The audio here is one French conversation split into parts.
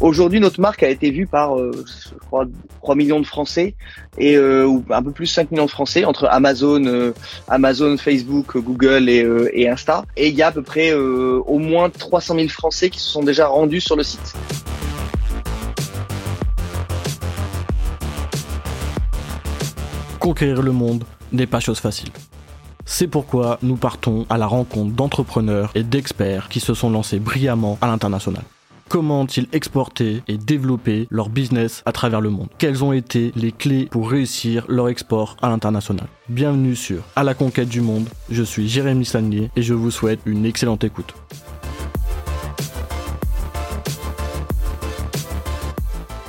Aujourd'hui, notre marque a été vue par, euh, je crois, 3 millions de Français et euh, ou un peu plus 5 millions de Français entre Amazon, euh, Amazon, Facebook, Google et, et Insta. Et il y a à peu près au moins 300 000 Français qui se sont déjà rendus sur le site. Conquérir le monde n'est pas chose facile. C'est pourquoi nous partons à la rencontre d'entrepreneurs et d'experts qui se sont lancés brillamment à l'international. Comment ont-ils exporté et développé leur business à travers le monde? Quelles ont été les clés pour réussir leur export à l'international? Bienvenue sur À la conquête du monde. Je suis Jérémy Sagnier et je vous souhaite une excellente écoute.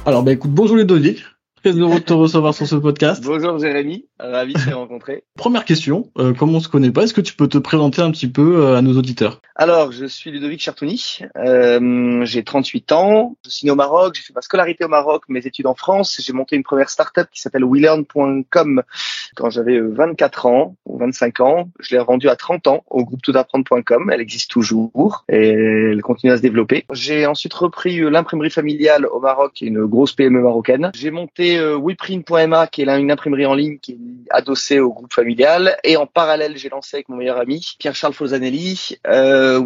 Alors bah écoute, bonjour Ludovic. Très heureux de te recevoir sur ce podcast. Bonjour Jérémy, ravi de te rencontrer. Première question, euh, comme on se connaît pas, est-ce que tu peux te présenter un petit peu euh, à nos auditeurs? Alors, je suis Ludovic Chartouni, euh, j'ai 38 ans, je suis né au Maroc, j'ai fait ma scolarité au Maroc, mes études en France, j'ai monté une première start-up qui s'appelle WeLearn.com quand j'avais 24 ans ou 25 ans. Je l'ai rendue à 30 ans au groupe toutapprendre.com, elle existe toujours et elle continue à se développer. J'ai ensuite repris l'imprimerie familiale au Maroc, une grosse PME marocaine. J'ai monté euh, WePrint.ma, qui est là une imprimerie en ligne qui est adossée au groupe familial. Et en parallèle, j'ai lancé avec mon meilleur ami, Pierre-Charles Folzanelli, euh,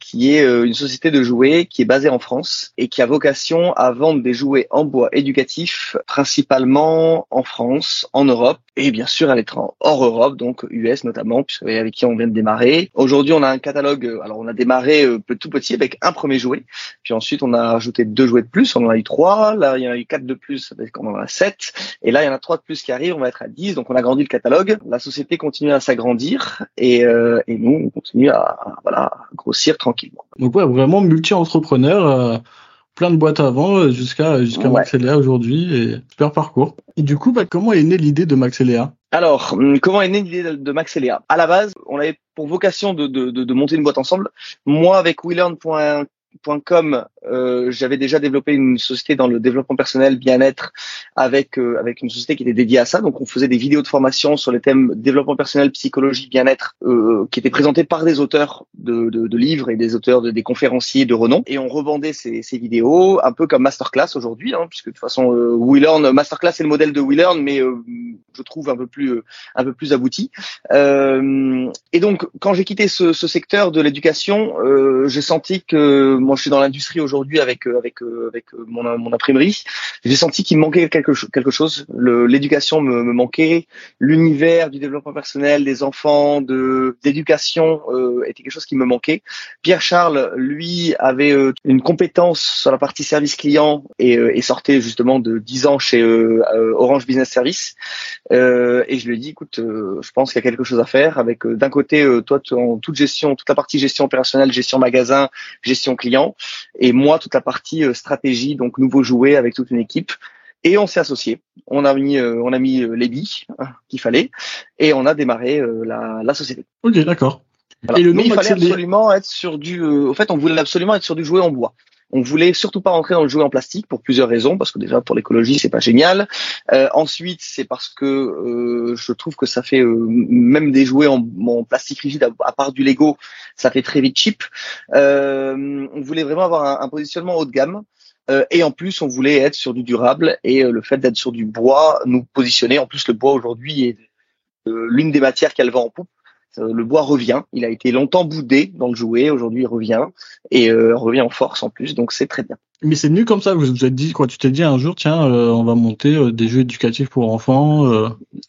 qui est euh, une société de jouets qui est basée en France et qui a vocation à vendre des jouets en bois éducatifs, principalement en France, en Europe et bien sûr à l'étranger, hors Europe, donc US notamment, puisque avec qui on vient de démarrer. Aujourd'hui, on a un catalogue. Euh, alors, on a démarré euh, tout petit avec un premier jouet, puis ensuite on a rajouté deux jouets de plus. On en a eu trois. Là, il y en a eu quatre de plus, on en a sept. Et là, il y en a trois de plus qui arrivent. On va être à Donc, on a grandi le catalogue. La société continue à s'agrandir et, euh, et nous, on continue à, voilà grossir tranquillement. Donc ouais, vraiment multi-entrepreneur plein de boîtes avant euh, jusqu'à jusqu'à ouais. aujourd'hui et super parcours. Et du coup, bah, comment est née l'idée de Maxelia? Alors, hum, comment est née l'idée de Maxelia? À la base, on avait pour vocation de, de, de, monter une boîte ensemble. Moi, avec WeLearn.com, .com, euh, j'avais déjà développé une société dans le développement personnel, bien-être, avec euh, avec une société qui était dédiée à ça. Donc, on faisait des vidéos de formation sur les thèmes développement personnel, psychologie, bien-être, euh, qui étaient présentés par des auteurs de, de, de livres et des auteurs de, des conférenciers de renom. Et on revendait ces, ces vidéos un peu comme masterclass aujourd'hui, hein, puisque de toute façon, euh, WeLearn, masterclass c'est le modèle de WeLearn, mais euh, je trouve un peu plus un peu plus abouti. et donc, quand j'ai quitté ce, ce secteur de l'éducation, j'ai senti que moi je suis dans l'industrie aujourd'hui avec euh, avec euh, avec euh, mon, imprimerie. J'ai senti qu'il me manquait quelque chose. L'éducation me, manquait, l'univers du développement personnel des enfants, de d'éducation était quelque chose qui me manquait. Pierre Charles, lui, avait une compétence sur la partie service client et, sortait justement de 10 ans chez Orange Business Service. et je lui ai dit, écoute, je pense qu'il y a quelque chose à faire avec d'un côté toi toute gestion, toute la partie gestion opérationnelle, gestion magasin, gestion client et moi toute la partie euh, stratégie, donc nouveau jouet avec toute une équipe. Et on s'est associé. On a mis, euh, on a mis euh, les billes hein, qu'il fallait et on a démarré la, la société. Ok, d'accord. Et le nom Mais il fallait absolument être sur du. au fait, on voulait absolument être sur du jouet en bois. On voulait surtout pas rentrer dans le jouet en plastique pour plusieurs raisons, parce que déjà pour l'écologie c'est pas génial. Euh, ensuite c'est parce que euh, je trouve que ça fait euh, même des jouets en, plastique rigide à, part du Lego, ça fait très vite cheap. On voulait vraiment avoir un, positionnement haut de gamme. Et en plus, on voulait être sur du durable et le fait d'être sur du bois nous positionner. En plus, le bois aujourd'hui est l'une des matières qu'elle vend en poupe. Euh, le bois revient. Il a été longtemps boudé dans le jouet. Aujourd'hui, il revient et euh, revient en force en plus. Donc, c'est très bien. Mais c'est venu comme ça. Vous vous êtes dit quoi Tu t'es dit un jour, tiens, euh, on va monter des jeux éducatifs pour enfants.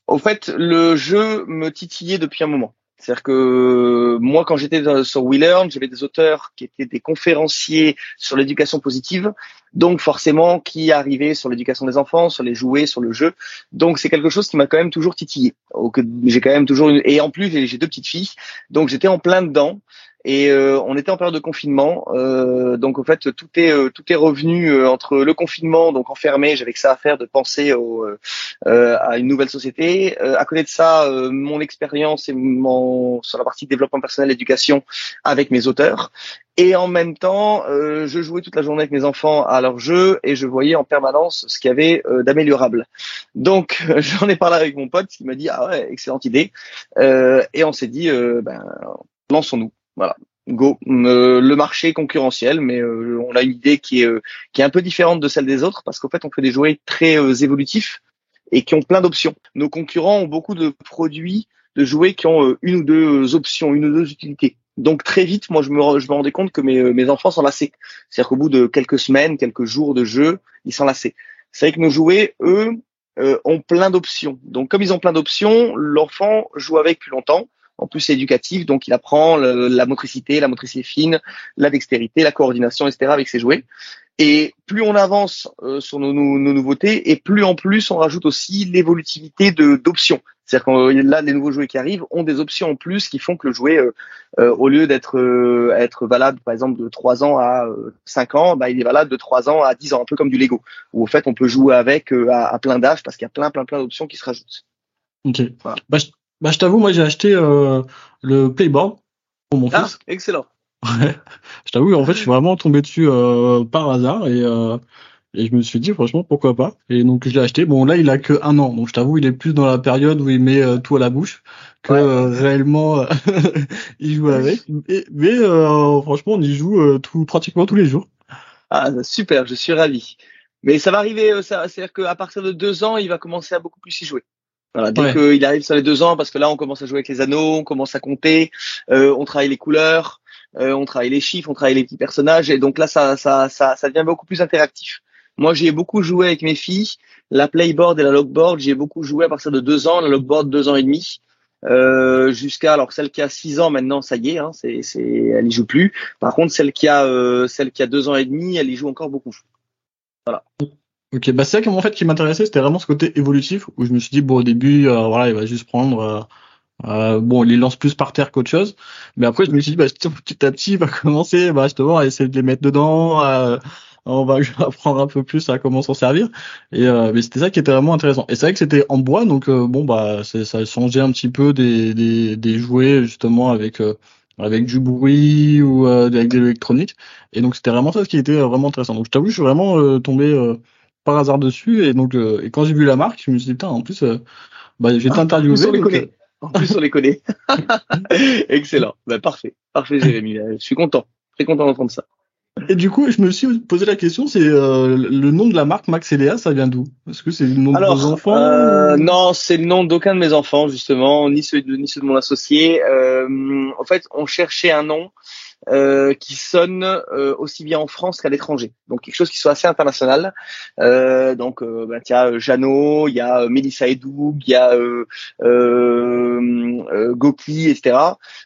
Au fait, le jeu me titillait depuis un moment. C'est-à-dire que moi, quand j'étais sur WeLearn, j'avais des auteurs qui étaient des conférenciers sur l'éducation positive, donc forcément qui arrivaient sur l'éducation des enfants, sur les jouets, sur le jeu. Donc c'est quelque chose qui m'a quand même toujours titillé. J'ai quand même toujours une... et en plus j'ai deux petites filles, donc j'étais en plein dedans. Et euh, on était en période de confinement, euh, donc en fait tout est euh, tout est revenu entre le confinement, donc enfermé, j'avais que ça à faire de penser au, à une nouvelle société. à côté de ça, mon expérience et mon sur la partie développement personnel, éducation avec mes auteurs. Et en même temps, je jouais toute la journée avec mes enfants à leur jeu et je voyais en permanence ce qu'il y avait d'améliorable. Donc j'en ai parlé avec mon pote qui m'a dit ah ouais excellente idée et on s'est dit ben lançons-nous. Voilà. go. le marché concurrentiel, mais on a une idée qui est qui est un peu différente de celle des autres parce qu'en fait on fait des jouets très évolutifs et qui ont plein d'options. Nos concurrents ont beaucoup de produits de jouets qui ont une ou deux options, une ou deux utilités. Donc très vite, moi je me, je me rendais compte que mes, mes enfants s'en lassaient. C'est-à-dire qu'au bout de quelques semaines, quelques jours de jeu, ils s'en lassaient. C'est vrai que nos jouets, eux, euh, ont plein d'options. Donc comme ils ont plein d'options, l'enfant joue avec plus longtemps. En plus, c'est éducatif, donc il apprend la motricité, la motricité fine, la dextérité, la coordination, etc. avec ses jouets. Et plus on avance euh, sur nos, nos, nouveautés, et plus en plus on rajoute aussi l'évolutivité de d'options. C'est-à-dire que là, les nouveaux jouets qui arrivent ont des options en plus qui font que le jouet, euh, euh, au lieu d'être être valable, par exemple, de 3 ans à 5 ans, bah, il est valable de 3 ans à 10 ans, un peu comme du Lego, où au fait on peut jouer avec à, à, plein d'âges parce qu'il y a plein, plein, plein d'options qui se rajoutent. Ok. Bah, je, bah, je t'avoue, moi j'ai acheté le Playboard pour mon ah, fils. Excellent. Ouais. Je t'avoue, en fait, je suis vraiment tombé dessus euh, par hasard et, euh, et je me suis dit, franchement, pourquoi pas. Et donc, je l'ai acheté. Bon, là, il a que un an. Donc, je t'avoue, il est plus dans la période où il met euh, tout à la bouche que réellement il joue avec. mais franchement, on y joue tout, pratiquement tous les jours. Ah, super, je suis ravi. Mais ça va arriver, ça, c'est-à-dire qu'à partir de deux ans, il va commencer à beaucoup plus y jouer. Voilà, dès qu'il arrive sur les deux ans, parce que là, on commence à jouer avec les anneaux, on commence à compter, on travaille les couleurs. Euh, on travaille les chiffres, on travaille les petits personnages, et donc là, ça, ça, ça, ça devient beaucoup plus interactif. Moi, j'ai beaucoup joué avec mes filles. La playboard et la logboard, j'ai beaucoup joué à partir de deux ans, la logboard deux ans et demi. Euh, jusqu'à alors celle qui a six ans maintenant ça y est hein, c'est c'est elle y joue plus par contre celle qui a euh, celle qui a deux ans et demi elle y joue encore beaucoup voilà ok bah c'est ça qui en fait qui m'intéressait c'était vraiment ce côté évolutif où je me suis dit bon au début euh, voilà il va juste prendre euh, bon, il les lance plus par terre qu'autre chose. Mais après, je me suis dit, bah, petit à petit, il va commencer bah, justement à essayer de les mettre dedans. on va apprendre un peu plus à comment s'en servir. Et euh, mais c'était ça qui était vraiment intéressant. Et c'est vrai que c'était en bois, donc euh, bon, bah, ça changeait un petit peu des, des, des jouets justement avec euh, avec du bruit ou avec de l'électronique. Et donc c'était vraiment ça qui était vraiment intéressant. Donc je t'avoue, je suis vraiment tombé par hasard dessus. Et donc et quand j'ai vu la marque, je me suis dit, putain, en plus, bah, j'ai été ah, interviewé. En plus, on les connaît. Excellent. Bah, parfait. Parfait, Jérémy. Je suis content. Très content d'entendre ça. Et du coup, je me suis posé la question, c'est euh, le nom de la marque Max et Léa, ça vient d'où? Est-ce que c'est le nom de vos enfants euh, Non, c'est le nom d'aucun de mes enfants justement, ni celui de ni celui de mon associé. Euh, en fait, on cherchait un nom euh, qui sonne euh, aussi bien en France qu'à l'étranger. Donc quelque chose qui soit assez international. Euh, donc euh, bah, il y a Jeannot, il y a Melissa Edoug, il y a Goki, etc.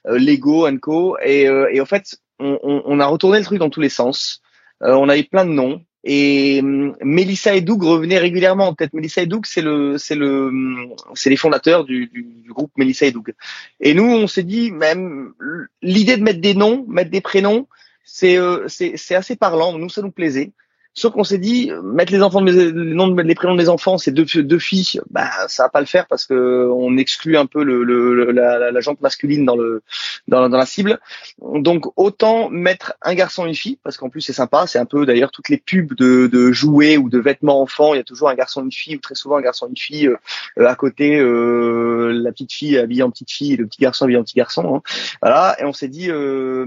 Lego Co. Et, et en fait, on, on, on, a retourné le truc dans tous les sens. on avait plein de noms. Et hum, Melissa et Doug revenaient régulièrement. Peut-être Melissa et Doug, c'est le, c'est le, hum, c'est les fondateurs du, du, du, groupe Melissa et Doug. Et nous, on s'est dit même l'idée de mettre des noms, mettre des prénoms, c'est, euh, c'est assez parlant. Nous, ça nous plaisait. Sauf qu'on s'est dit mettre les enfants, les noms, les prénoms des enfants, c'est deux, deux filles, bah ça va pas le faire parce que on exclut un peu le, le la, la, jante masculine dans le dans, dans, la cible. Donc autant mettre un garçon et une fille parce qu'en plus c'est sympa. C'est un peu d'ailleurs toutes les pubs de, de jouets ou de vêtements enfants, il y a toujours un garçon et une fille ou très souvent un garçon et une fille euh, à côté, euh, la petite fille habillée en petite fille et le petit garçon habillé en petit garçon. Hein. Voilà. Et on s'est dit, euh,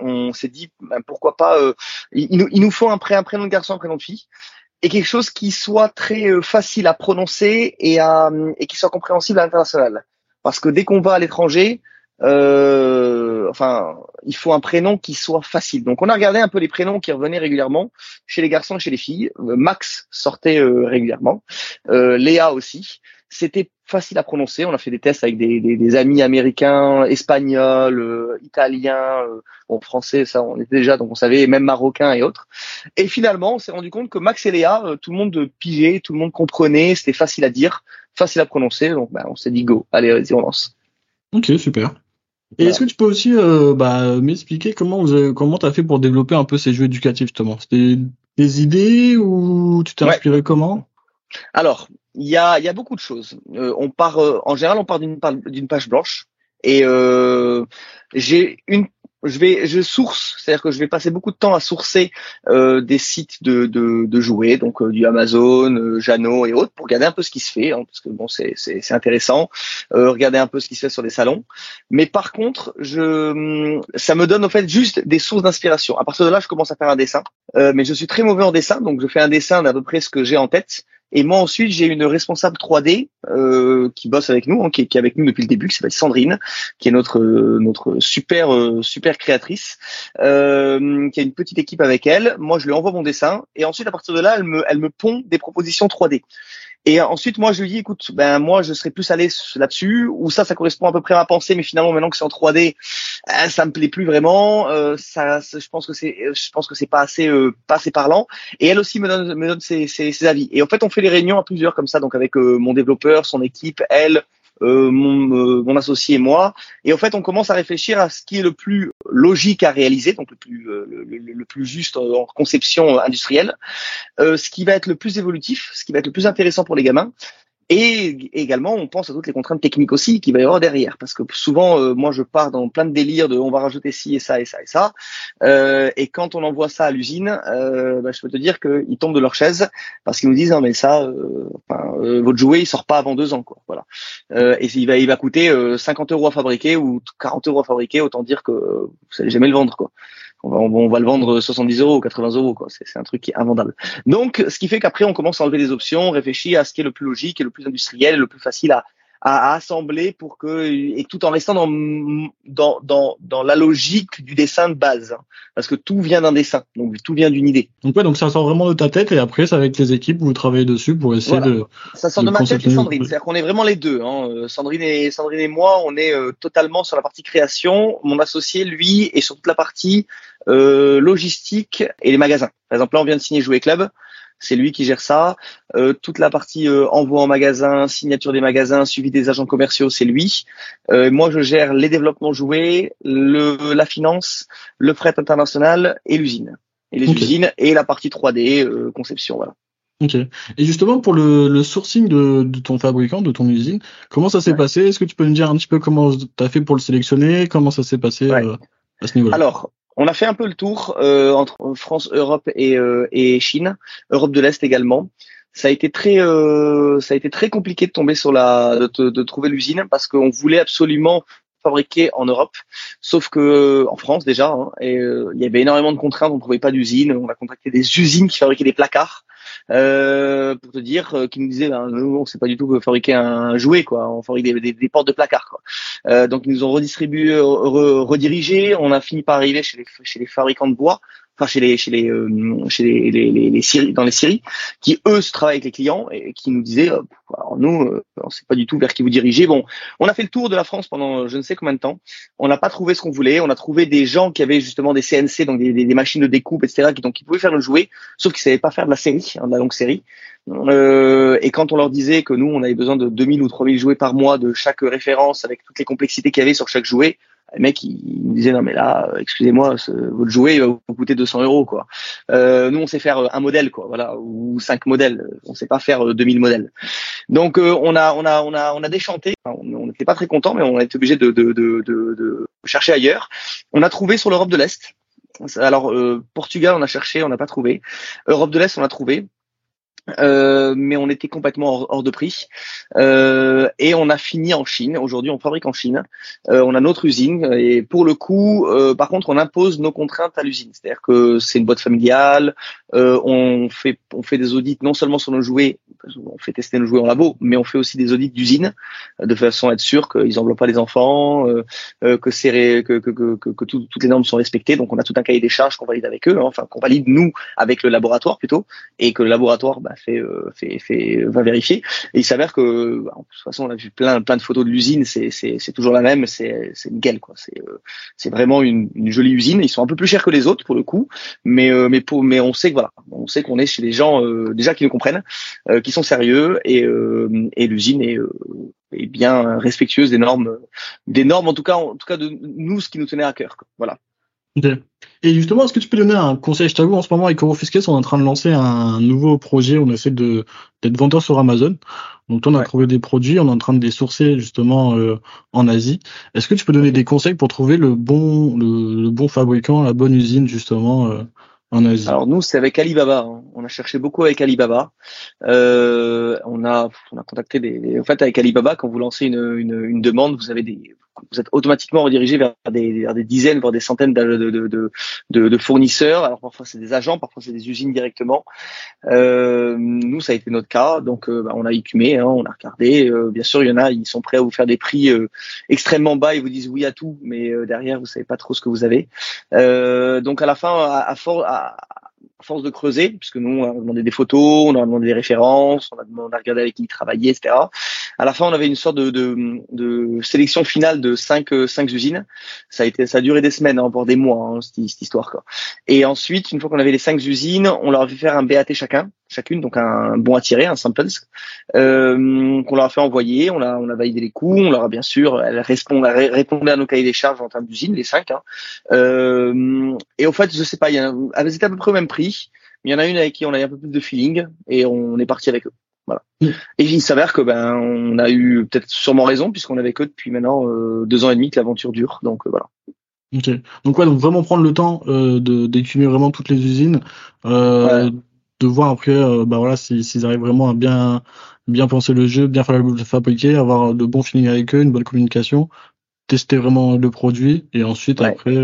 on s'est dit bah, pourquoi pas. Euh, il, il, nous faut un, pré, un prénom garçon, prénom de fille, et quelque chose qui soit très euh, facile à prononcer et qui soit compréhensible à l'international. Parce que dès qu'on va à l'étranger, euh, enfin, il faut un prénom qui soit facile. Donc, on a regardé un peu les prénoms qui revenaient régulièrement chez les garçons et chez les filles. Euh, Max sortait euh, régulièrement, Léa aussi. C'était facile à prononcer. On a fait des tests avec des, des, des amis américains, espagnols, euh, italiens, euh, bon français, ça on était déjà, donc on savait, même marocains et autres. Et finalement, on s'est rendu compte que Max et Léa, euh, tout le monde pigeait, tout le monde comprenait, c'était facile à dire, facile à prononcer. Donc bah, on s'est dit go, allez, vas-y, on lance. Ok, super. Et est-ce que tu peux aussi euh, bah, m'expliquer comment vous comment t'as fait pour développer un peu ces jeux éducatifs justement C'était des idées ou tu t'es inspiré comment? Alors, il y a, y a beaucoup de choses. Euh, on part, euh, en général, on part d'une d'une page blanche. Et euh, j'ai une je vais, je source, c'est-à-dire que je vais passer beaucoup de temps à sourcer euh, des sites de, de, de jouets, donc euh, du Amazon, euh, Jano et autres, pour regarder un peu ce qui se fait, hein, parce que bon, c'est c'est intéressant, regarder un peu ce qui se fait sur les salons. Mais par contre, je, ça me donne en fait juste des sources d'inspiration. À partir de là, je commence à faire un dessin, mais je suis très mauvais en dessin, donc je fais un dessin d'à peu près ce que j'ai en tête. Et moi ensuite, j'ai une responsable 3D euh, qui bosse avec nous, hein, qui, est, avec nous depuis le début, qui s'appelle Sandrine, qui est notre notre super euh, super créatrice, euh, qui a une petite équipe avec elle. Moi, je lui envoie mon dessin et ensuite à partir de là, elle me elle me pond des propositions 3D. Et ensuite, moi, je lui dis, écoute, ben moi, je serais plus allé là-dessus, ou ça, ça correspond à peu près à ma pensée, mais finalement, maintenant que c'est en 3D, euh, ça me plaît plus vraiment. Euh, ça, je pense que c'est, je pense que c'est pas assez, euh, pas assez parlant. Et elle aussi me donne, me donne ses, ses, ses, avis. Et en fait, on fait les réunions à plusieurs comme ça, donc avec euh, mon développeur, son équipe, elle, euh, mon, euh, mon, associé et moi. Et en fait, on commence à réfléchir à ce qui est le plus logique à réaliser, donc le plus, euh, le, le, le plus juste en conception industrielle, ce qui va être le plus évolutif, ce qui va être le plus intéressant pour les gamins, et également, on pense à toutes les contraintes techniques aussi qu'il va y avoir derrière, parce que souvent, euh, moi, je pars dans plein de délires de on va rajouter ci et ça et ça et ça, euh, et quand on envoie ça à l'usine, euh, bah, je peux te dire qu'ils tombent de leur chaise parce qu'ils nous disent non mais ça, euh, enfin, euh, votre jouet il sort pas avant deux ans quoi, voilà, et il va il va coûter 50 euros à fabriquer ou 40 euros à fabriquer, autant dire que vous allez jamais le vendre quoi. On va, on va le vendre 70 euros ou 80 euros, quoi. C'est un truc qui est invendable. Donc, ce qui fait qu'après, on commence à enlever des options, on réfléchit à ce qui est le plus logique et le plus industriel, le plus facile à, à, assembler pour que et tout en restant dans dans dans, dans la logique du dessin de base, hein. parce que tout vient d'un dessin, donc tout vient d'une idée. Donc ouais, donc ça sort vraiment de ta tête et après, c'est avec les équipes vous travaillez dessus pour essayer de. Ça sort de, ma tête et Sandrine, c'est-à-dire qu'on est vraiment les deux. Hein. Euh, Sandrine et Sandrine et moi, on est euh, totalement sur la partie création. Mon associé, lui, est sur toute la partie euh, logistique et les magasins. Par exemple, là, on vient de signer Jouer Club c'est lui qui gère ça. Euh, toute la partie euh, envoi en magasin, signature des magasins, suivi des agents commerciaux, c'est lui. Euh, moi, je gère les développements joués, le, la finance, le fret international et l'usine. Et les usines et la partie 3D, euh, conception, voilà. Ok. Et justement, pour le, le sourcing de, de, ton fabricant, de ton usine, comment ça s'est passé? Est-ce que tu peux me dire un petit peu comment tu as fait pour le sélectionner? Comment ça s'est passé euh, à ce niveau-là? Alors, on a fait un peu le tour euh, entre France, Europe et, euh, et, Chine, Europe de l'Est également. Ça a été très, euh, ça a été très compliqué de tomber sur la, de, de trouver l'usine parce qu'on voulait absolument fabriquer en Europe, sauf que en France déjà, hein, et, il y avait énormément de contraintes, on ne trouvait pas d'usine. On a contacté des usines qui fabriquaient des placards euh, pour te dire, euh, qui nous disait, ben, nous, on sait pas du tout fabriquer un jouet, quoi. On fabrique des, des, portes de placard, quoi. Euh, donc ils nous ont redistribué, redirigé. On a fini par arriver chez les, chez les fabricants de bois enfin chez les chez les euh, chez les, les, les, les dans les séries qui eux se travaillent avec les clients et qui nous disaient euh, alors nous euh, on sait pas du tout vers qui vous dirigez. Bon on a fait le tour de la France pendant je ne sais combien de temps. On n'a pas trouvé ce qu'on voulait. On a trouvé des gens qui avaient justement des CNC donc des, des, machines de découpe etc qui donc qui pouvaient faire le jouet sauf qu'ils savaient pas faire de la série hein, de la longue série. Euh, et quand on leur disait que nous on avait besoin de 2000 ou 3000 jouets par mois de chaque référence avec toutes les complexités qu'il y avait sur chaque jouet le mec il, me disait non mais là excusez-moi votre jouet il va vous coûter 200 euros quoi. Euh, nous on sait faire un modèle quoi voilà ou cinq modèles. On sait pas faire 2000 modèles. Donc euh, on a on a on a on a déchanté. On n'était pas très content mais on a été obligé de, chercher ailleurs. On a trouvé sur l'Europe de l'Est. Alors euh, Portugal on a cherché on n'a pas trouvé. Europe de l'Est on a trouvé euh, mais on était complètement hors, de prix. Euh, et on a fini en Chine. Aujourd'hui, on fabrique en Chine. Euh, on a notre usine. Et pour le coup, par contre, on impose nos contraintes à l'usine. C'est-à-dire que c'est une boîte familiale. Euh, on fait on fait des audits non seulement sur nos jouets, on fait tester nos jouets en labo, mais on fait aussi des audits d'usine de façon à être sûr qu'ils enveloppent pas les enfants, que c'est que, que, que, que, toutes les normes sont respectées. Donc, on a tout un cahier des charges qu'on valide avec eux, hein. enfin qu'on valide nous avec le laboratoire plutôt, et que le laboratoire bah, fait, euh, fait, fait, va vérifier. Et il s'avère que, bah, de toute façon, on a vu plein, plein de photos de l'usine, c'est, c'est, c'est toujours la même, c'est, c'est nickel, quoi. C'est, euh, c'est vraiment une, une, jolie usine. Ils sont un peu plus chers que les autres pour le coup, mais, euh, mais pour, mais on sait que voilà, on sait qu'on est chez des gens déjà qui nous comprennent, qui sont sérieux et, et l'usine est, est bien respectueuse des normes, des normes en tout cas, en tout cas de nous, ce qui nous tenait à cœur. Quoi. Voilà. Et justement, est-ce que tu peux donner un conseil? Je t'avoue, en ce moment, avec Eurofiscus, on est en train de lancer un nouveau projet. On essaie de d'être vendeur sur Amazon. Donc, on a trouvé des produits, on est en train de les sourcer justement euh, en Asie. Est-ce que tu peux donner des conseils pour trouver le bon le, bon fabricant, la bonne usine justement euh, Alors nous, c'est avec Alibaba. Hein. On a cherché beaucoup avec Alibaba. Euh, on a on a contacté des. En fait, avec Alibaba, quand vous lancez une, une, une demande, vous avez des vous êtes automatiquement redirigé vers des, dizaines, voire des centaines de, de, de, de fournisseurs. Alors parfois c'est des agents, parfois c'est des usines directement. Euh, nous, ça a été notre cas, donc euh, bah, on a écumé, hein, on a regardé. Euh, bien sûr, il y en a, ils sont prêts à vous faire des prix euh, extrêmement bas, ils vous disent oui à tout, mais derrière vous savez pas trop ce que vous avez. donc à la fin, à, à, à, force de creuser, puisque nous, on a demandé des photos, on a demandé des références, on a, demandé, à regarder avec qui il travaillait, etc. À la fin, on avait une sorte de, de, de sélection finale de cinq, euh, cinq usines. Ça a été, ça a duré des semaines, hein, voire des mois, hein, cette, histoire. Quoi. Et ensuite, une fois qu'on avait les cinq usines, on leur a fait faire un BAT chacun, chacune, donc un bon à tirer, un samples, euh, qu'on leur a fait envoyer. On a, on a validé les coûts, on leur a bien sûr, elle répond, répondu à nos cahiers des charges en termes d'usine, les cinq. Hein. Euh, et au fait, je sais pas, il y a, elles étaient à peu près au même prix. Mais il y en a une avec qui on a un peu plus de feeling et on est parti avec eux. Voilà. Et il s'avère que ben on a eu peut-être sûrement raison puisqu'on avait que depuis maintenant euh, deux ans et demi que l'aventure dure. Donc euh, voilà. Ok. Donc ouais, donc vraiment prendre le temps euh, de d'étudier vraiment toutes les usines, euh, de voir après, euh, bah voilà, s'ils arrivent vraiment à bien bien penser le jeu, bien faire le fabriquer, avoir de bons feelings avec eux, une bonne communication, tester vraiment le produit et ensuite après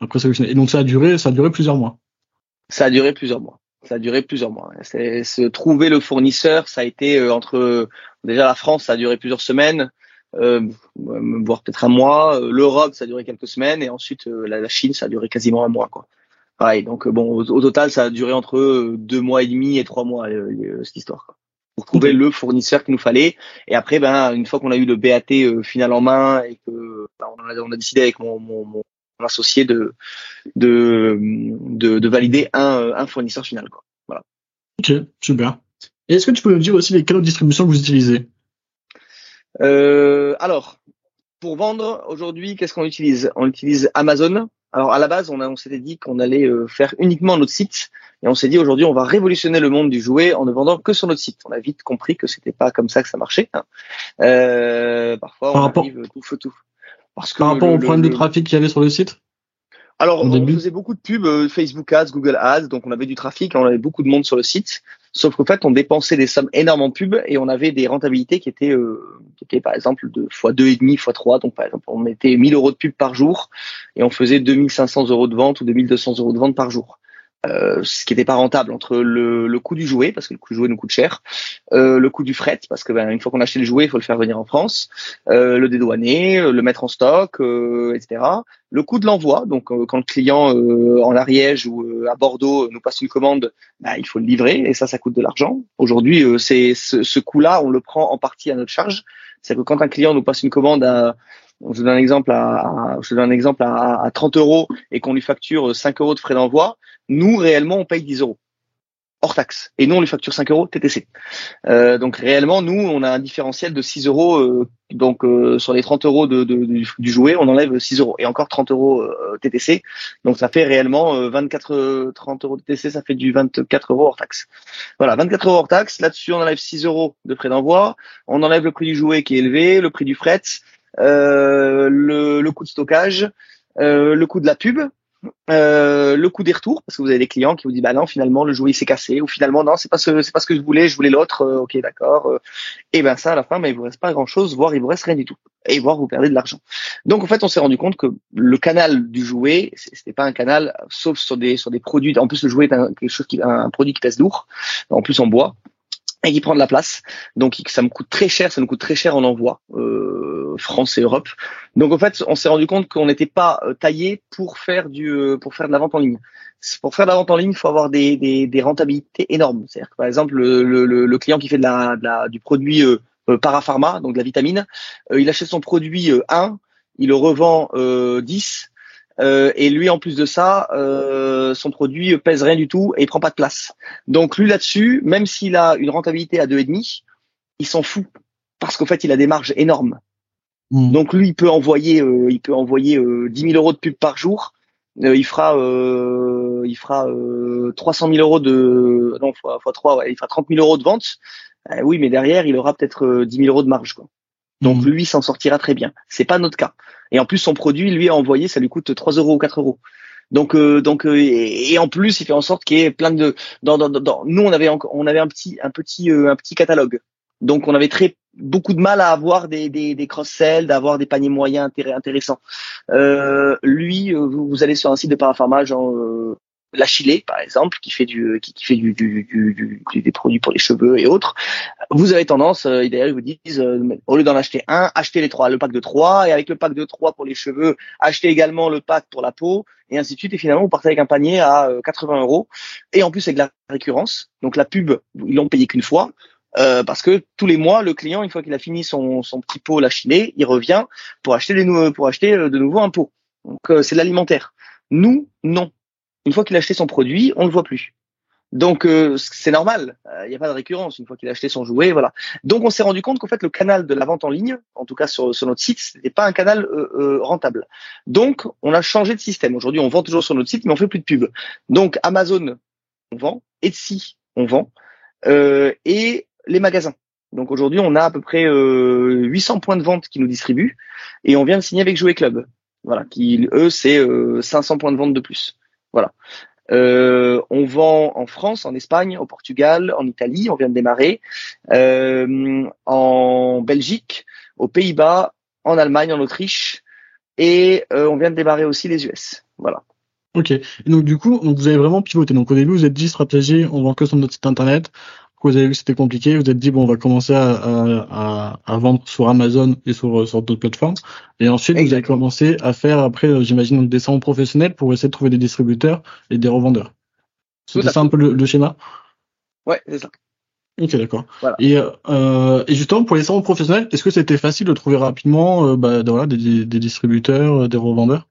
après sélectionner. Et donc ça a duré, ça a duré plusieurs mois. Ça a duré plusieurs mois ça a duré plusieurs mois. C'est se trouver le fournisseur, ça a été euh, entre déjà la France, ça a duré plusieurs semaines, euh, voire peut-être un mois. Euh, L'Europe, ça a duré quelques semaines, et ensuite la, Chine, ça a duré quasiment un mois, quoi. Pareil. Donc bon, au, total, ça a duré entre deux mois et demi et trois mois cette histoire. Quoi. Pour trouver le fournisseur qu'il nous fallait. Et après, ben une fois qu'on a eu le BAT final en main et que ben, on, a, on, a, décidé avec mon, mon, mon associé de, de, de, de valider un, un, fournisseur final. Quoi. Voilà. Ok, super. Et est-ce que tu peux nous dire aussi les canaux de distribution que vous utilisez? Euh, Alors, pour vendre aujourd'hui, qu'est-ce qu'on utilise? On utilise Amazon. Alors à la base, on, on s'était dit qu'on allait euh, faire uniquement notre site, et on s'est dit aujourd'hui, on va révolutionner le monde du jouet en ne vendant que sur notre site. On a vite compris que c'était pas comme ça que ça marchait. Hein. Euh, parfois, on arrive tout feu tout. Parce que Par rapport au problème de trafic qu'il y avait sur le site alors, on faisait beaucoup de pubs, euh, Facebook Ads, Google Ads, donc on avait du trafic, on avait beaucoup de monde sur le site. Sauf qu'en fait, on dépensait des sommes énormes en pubs et on avait des rentabilités qui étaient, euh, qui étaient par exemple de fois deux et demi, fois trois. Donc par exemple, on mettait 1000 euros de pub par jour et on faisait 2500 euros de vente ou 2200 euros de vente par jour. Euh, ce qui n'était pas rentable entre le, le, coût du jouet parce que le coût du jouet nous coûte cher, euh, le coût du fret parce que ben, une fois qu'on a acheté le jouet, il faut le faire venir en France, euh, le dédouaner, euh, le mettre en stock, euh, etc. Le coût de l'envoi, donc quand le client en Ariège ou à Bordeaux nous passe une commande, ben, il faut le livrer et ça, ça coûte de l'argent. Aujourd'hui, c'est ce, ce coût-là, on le prend en partie à notre charge. C'est que quand un client nous passe une commande à je donne un exemple à, je donne un exemple à, à 30 euros et qu'on lui facture 5 euros de frais d'envoi, nous, réellement, on paye 10 euros hors taxe. Et nous, on lui facture 5 euros TTC. Euh, donc réellement, nous, on a un différentiel de 6 euros. Euh, donc euh, sur les 30 euros de, de, du, jouet, on enlève 6 euros. Et encore 30 euros euh, TTC. Donc ça fait réellement 24, 30 euros TTC, ça fait du 24 euros hors taxe. Voilà, 24 euros hors taxe. Là-dessus, on enlève 6 euros de frais d'envoi. On enlève le prix du jouet qui est élevé, le prix du fret, le, le coût de stockage, le coût de la pub euh, le coût des retours parce que vous avez des clients qui vous disent bah non finalement le jouet s'est cassé ou finalement non c'est pas ce c'est pas ce que je voulais je voulais l'autre euh, ok d'accord euh. et ben ça à la fin mais il vous reste pas grand chose voire il vous reste rien du tout. Et voire vous perdez de l'argent. Donc en fait on s'est rendu compte que le canal du jouet c'était pas un canal sauf sur des sur des produits. En plus le jouet est un, quelque chose qui un produit qui pèse lourd. En plus en bois et qui prend de la place. Donc ça me coûte très cher, ça nous coûte très cher en envoi, euh, France et Europe. Donc en fait, on s'est rendu compte qu'on n'était pas euh, taillé pour faire du euh, pour faire de la vente en ligne. Pour faire de la vente en ligne, il faut avoir des, des, des rentabilités énormes. C'est-à-dire que par exemple, le, le, le, client qui fait de la, de la du produit euh, parapharma, donc de la vitamine, il achète son produit 1, il le revend 10 euh, et lui, en plus de ça, euh, son produit pèse rien du tout et il prend pas de place. Donc lui là-dessus, même s'il a une rentabilité à deux et demi, il s'en fout parce qu'en fait, il a des marges énormes. Hmm. Donc lui, il peut envoyer, euh, il peut envoyer euh, 10 000 euros de pub par jour. il fera il fera 300 000 euros de non fois, fois 3 ouais, il fera 30 000 euros de vente. oui, mais derrière il aura peut-être 10 000 euros de marge quoi. Donc mmh. lui s'en sortira très bien. C'est pas notre cas. Et en plus son produit lui a envoyé ça lui coûte 3 euros ou 4 euros. Donc, euh, donc, euh, et, en plus, il fait en sorte qu'il y ait plein de. Dans, dans, dans, nous, on avait, on avait un petit, un petit, euh, un petit catalogue. Donc, on avait très beaucoup de mal à avoir des, des, des cross-sell, d'avoir des paniers moyens intéressants. lui, vous, vous, allez sur un site de parapharma, genre la Chile, par exemple, qui fait du qui, fait du, du, du, des produits pour les cheveux et autres, vous avez tendance, euh, d'ailleurs ils vous disent, euh, au lieu d'en acheter un, achetez les trois, le pack de trois, et avec le pack de trois pour les cheveux, achetez également le pack pour la peau, et ainsi de suite. Et finalement, vous partez avec un panier à 80 euh, euros, et en plus avec la récurrence. Donc la pub, ils l'ont payé qu'une fois. Euh, parce que tous les mois, le client, une fois qu'il a fini son, son petit pot la Chile, il revient pour acheter, des, pour acheter de nouveau un pot. Donc c'est l'alimentaire. Nous, non une fois qu'il a acheté son produit, on ne le voit plus. Donc euh, c'est normal, il n'y a pas de récurrence une fois qu'il a acheté son jouet, voilà. Donc on s'est rendu compte qu'en fait le canal de la vente en ligne, en tout cas sur, notre site, n'était pas un canal euh, euh, rentable. Donc on a changé de système. Aujourd'hui on vend toujours sur notre site, mais on fait plus de pub. Donc Amazon on vend, Etsy on vend et les magasins. Donc aujourd'hui on a à peu près 800 points de vente qui nous distribuent et on vient de signer avec Jouet Club. Voilà, qui eux c'est 500 points de vente de plus. Voilà. Euh, on vend en France, en Espagne, au Portugal, en Italie, on vient de démarrer, euh, en Belgique, aux Pays-Bas, en Allemagne, en Autriche, et euh, on vient de démarrer aussi les US. Voilà. Ok. Et donc du coup, vous avez vraiment pivoté. Donc au début, vous êtes dit stratégie, on vend que sur notre site internet vous avez vu que c'était compliqué, vous êtes dit bon, on va commencer à, à, à vendre sur Amazon et sur, sur d'autres plateformes. Et ensuite, vous avez commencé à faire après, euh, j'imagine, des salons professionnels pour essayer de trouver des distributeurs et des revendeurs. C'est ça un peu le, schéma? Ouais, c'est ça. Ok, d'accord. Et, euh, et justement, pour les salons professionnels, est-ce que c'était facile de trouver rapidement euh, bah, voilà, des, des distributeurs, euh, des revendeurs?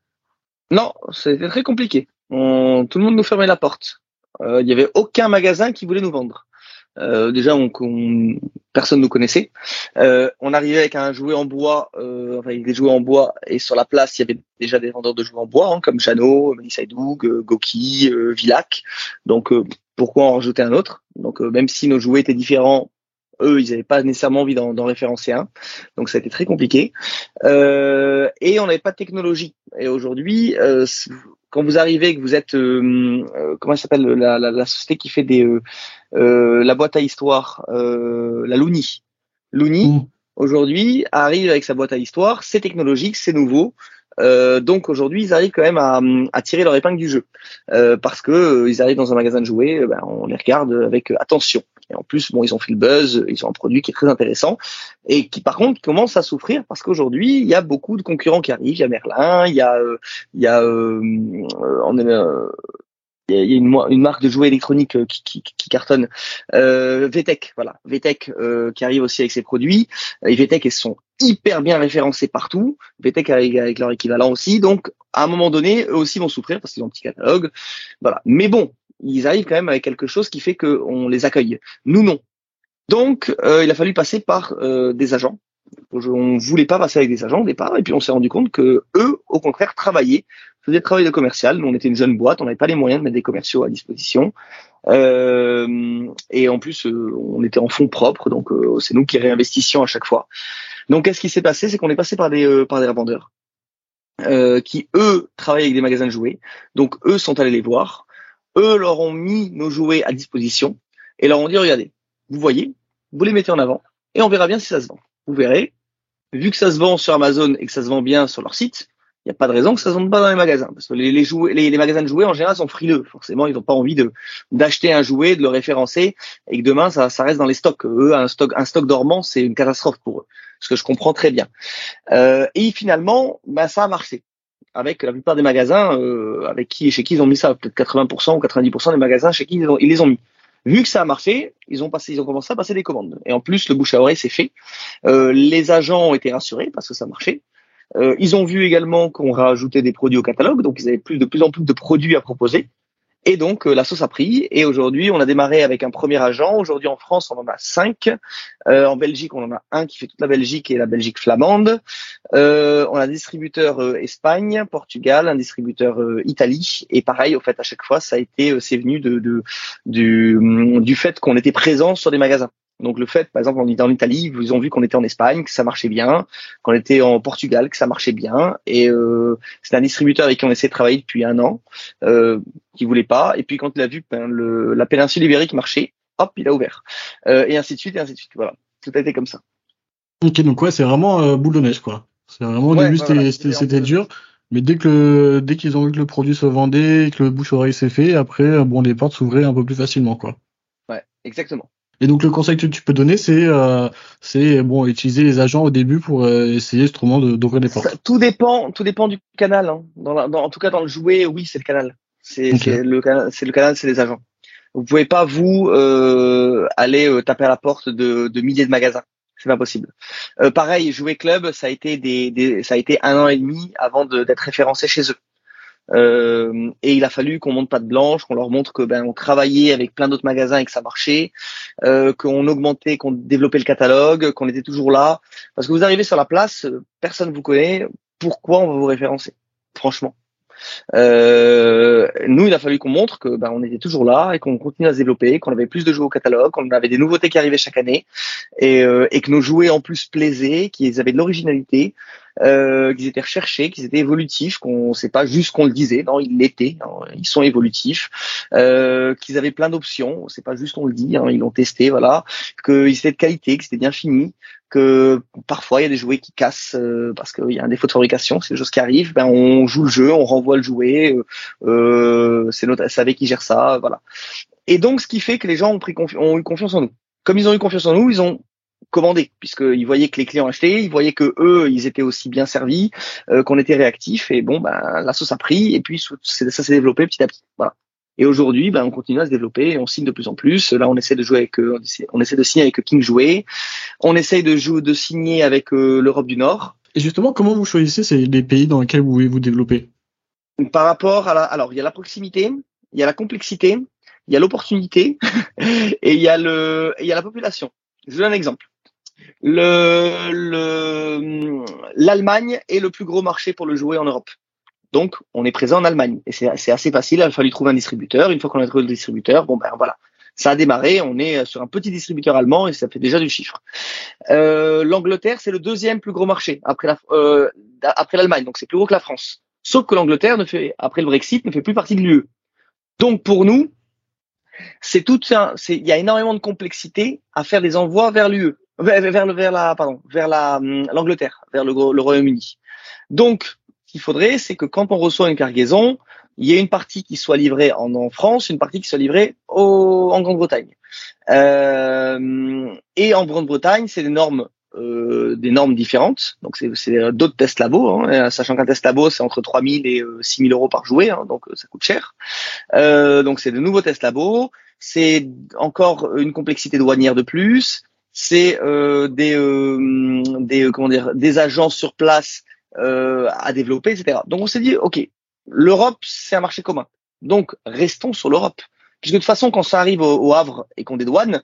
Non, c'était très compliqué. On, tout le monde nous fermait la porte. Il n'y avait aucun magasin qui voulait nous vendre. Euh, déjà, on, personne nous connaissait. Euh, on arrivait avec un jouet en bois, euh, enfin, des jouets en bois, et sur la place, il y avait déjà des vendeurs de jouets en bois, hein, comme Jano, Melissa Doug, Goki, Villac. Donc, pourquoi en rajouter un autre? Donc, même si nos jouets étaient différents, eux, ils n'avaient pas nécessairement envie d'en référencer un. Donc, ça a été très compliqué. et on n'avait pas de technologie. Et aujourd'hui, quand vous arrivez que vous êtes euh, euh comment s'appelle la, la, la, société qui fait des euh, euh la boîte à histoire euh, la Looney Looney mmh. aujourd'hui arrive avec sa boîte à histoire c'est technologique c'est nouveau euh, donc aujourd'hui, ils arrivent quand même à, à, tirer leur épingle du jeu euh, parce que ils arrivent dans un magasin de jouets, ben, on les regarde avec attention. Et en plus, bon, ils ont fait le buzz, ils ont un produit qui est très intéressant et qui, par contre, commence à souffrir parce qu'aujourd'hui, il y a beaucoup de concurrents qui arrivent. Il y a Merlin, il y a, euh, il y a, euh, euh, il y a une, marque de jouets électroniques qui, qui, qui cartonne, euh, VTech, voilà, VTech euh, qui arrive aussi avec ses produits. Et VTech, ils sont hyper bien référencés partout. VTech avec, avec leur équivalent aussi. Donc, à un moment donné, eux aussi vont souffrir parce qu'ils ont un petit catalogue. Voilà. Mais bon, ils arrivent quand même avec quelque chose qui fait qu'on les accueille. Nous, non. Donc, euh, il a fallu passer par euh, des agents. On voulait pas passer avec des agents au départ, et puis on s'est rendu compte que eux, au contraire, travaillaient, faisaient le travail de commercial. Nous, on était une jeune boîte, on n'avait pas les moyens de mettre des commerciaux à disposition. Euh, et en plus, on était en fonds propres, donc c'est nous qui réinvestissions à chaque fois. Donc, qu'est-ce qui s'est passé? C'est qu'on est passé par des par des revendeurs. qui eux travaillent avec des magasins de jouets, donc eux sont allés les voir, eux leur ont mis nos jouets à disposition et leur ont dit regardez, vous voyez, vous les mettez en avant et on verra bien si ça se vend. Vous verrez, vu que ça se vend sur Amazon et que ça se vend bien sur leur site, il n'y a pas de raison que ça se vende pas dans les magasins. Parce que les, jouets, les, magasins de jouets, en général, sont frileux. Forcément, ils n'ont pas envie d'acheter un jouet, de le référencer, et que demain, ça, ça reste dans les stocks. Eux, un stock, un stock dormant, c'est une catastrophe pour eux. Ce que je comprends très bien. Euh, et finalement, bah, ça a marché avec la plupart des magasins euh, avec qui chez qui ils ont mis ça, peut-être 80% ou 90% des magasins chez qui ils, les ont mis. Vu que ça a marché, ils ont passé, ils ont commencé à passer des commandes. Et en plus, le bouche à oreille s'est fait. Euh, les agents ont été rassurés parce que ça marchait. Euh, ils ont vu également qu'on rajoutait des produits au catalogue, donc ils avaient plus de plus en plus de produits à proposer. Et donc la sauce a pris. Et aujourd'hui, on a démarré avec un premier agent. Aujourd'hui en France, on en a cinq. en Belgique, on en a un qui fait toute la Belgique et la Belgique flamande. on a un distributeur Espagne, Portugal, un distributeur Italie. Et pareil, au fait, à chaque fois, ça a été, c'est venu de, de du, du fait qu'on était présent sur des magasins. Donc le fait, par exemple, on était en Italie, ils ont vu qu'on était en Espagne, que ça marchait bien, qu'on était en Portugal, que ça marchait bien. Et euh, c'est un distributeur avec qui on essaie de travailler depuis un an, euh, qui voulait pas. Et puis quand il a vu ben, le, la péninsule ibérique marchait, hop, il a ouvert. Euh, et ainsi de suite, et ainsi de suite. Voilà, tout a été comme ça. Ok, donc ouais, c'est vraiment euh, boule de neige, quoi. C'est vraiment au début, c'était dur. Mais dès que dès qu'ils ont vu que le produit se vendait, que le bouche oreille s'est fait, après bon les portes s'ouvraient un peu plus facilement quoi. Ouais, exactement. Et donc le conseil que tu peux donner, c'est euh, c'est bon utiliser les agents au début pour euh, essayer justement d'ouvrir les portes. tout dépend, tout dépend du canal. Hein. Dans, dans en tout cas dans le jouet, oui, c'est le canal. C'est le canal, c'est le canal, c'est les agents. Vous pouvez pas vous euh, aller euh, taper à la porte de, de milliers de magasins. C'est pas possible. Euh, pareil, jouer club, ça a été des, des, ça a été un an et demi avant d'être référencé chez eux. Euh, et il a fallu qu'on monte pas de blanche, qu'on leur montre que ben on travaillait avec plein d'autres magasins et que ça marchait, euh, qu'on augmentait, qu'on développait le catalogue, qu'on était toujours là. Parce que vous arrivez sur la place, euh, personne vous connaît. Pourquoi on va vous référencer Franchement? Euh, nous, il a fallu qu'on montre que ben, on était toujours là et qu'on continue à se développer, qu'on avait plus de jouets au catalogue, qu'on avait des nouveautés qui arrivaient chaque année et, euh, et que nos jouets en plus plaisaient, qu'ils avaient de l'originalité, euh, qu'ils étaient recherchés, qu'ils étaient évolutifs, qu'on sait pas juste qu'on le disait, non, ils l'étaient, hein, ils sont évolutifs, euh, qu'ils avaient plein d'options, c'est pas juste on le dit, hein, ils l'ont testé, voilà, qu'ils étaient de qualité, que c'était bien fini, que parfois il y a des jouets qui cassent euh, parce qu'il y a un défaut de fabrication, c'est des choses qui arrivent, ben on joue le jeu, on renvoie le jouet, euh, euh c'est notre SAV qui gère ça, voilà. Et donc ce qui fait que les gens ont, pris ont eu confiance en nous. Comme ils ont eu confiance en nous, ils ont commandé puisqu'ils voyaient que les clients achetaient, ils voyaient que eux ils étaient aussi bien servis, euh, qu'on était réactifs et bon ben la sauce a pris et puis ça s'est développé petit à petit. Voilà. Et aujourd'hui, ben, on continue à se développer, on signe de plus en plus. Là, on essaie de jouer avec, euh, on essaie de signer avec King Jouet. On essaie de jouer, de signer avec euh, l'Europe du Nord. Et justement, comment vous choisissez les pays dans lesquels vous voulez vous développer? Par rapport à la, alors il y a la proximité, il y a la complexité, il y a l'opportunité et il y a le, il y a la population. Je vous donne un exemple. Le, le, l'Allemagne est le plus gros marché pour le jouet en Europe. Donc, on est présent en Allemagne. Et c'est assez facile. Il a fallu trouver un distributeur. Une fois qu'on a trouvé le distributeur, bon ben voilà, ça a démarré. On est sur un petit distributeur allemand et ça fait déjà du chiffre. Euh, L'Angleterre, c'est le deuxième plus gros marché après la, euh, après l'Allemagne. Donc c'est plus gros que la France. Sauf que l'Angleterre ne fait après le Brexit ne fait plus partie de l'UE. Donc pour nous, c'est tout un, il y a énormément de complexité à faire des envois vers l'UE, vers, vers, la, pardon, vers la hum, l'Angleterre, vers le, le Royaume-Uni. Donc qu'il faudrait, c'est que quand on reçoit une cargaison, il y ait une partie qui soit livrée en, France, une partie qui soit livrée au, en Grande-Bretagne. Euh, et en Grande-Bretagne, c'est des normes, euh, des normes différentes. Donc c'est d'autres tests labo, hein, sachant qu'un test labo c'est entre 3000 et 6000 euh, euros par jouet, hein, donc ça coûte cher. donc c'est de nouveaux tests labo. C'est encore une complexité douanière de plus. C'est des, des comment dire, des agents sur place euh, à développer, etc. Donc on s'est dit, ok, l'Europe, c'est un marché commun. Donc restons sur l'Europe. Puisque de toute façon, quand ça arrive au, Havre et qu'on dédouane,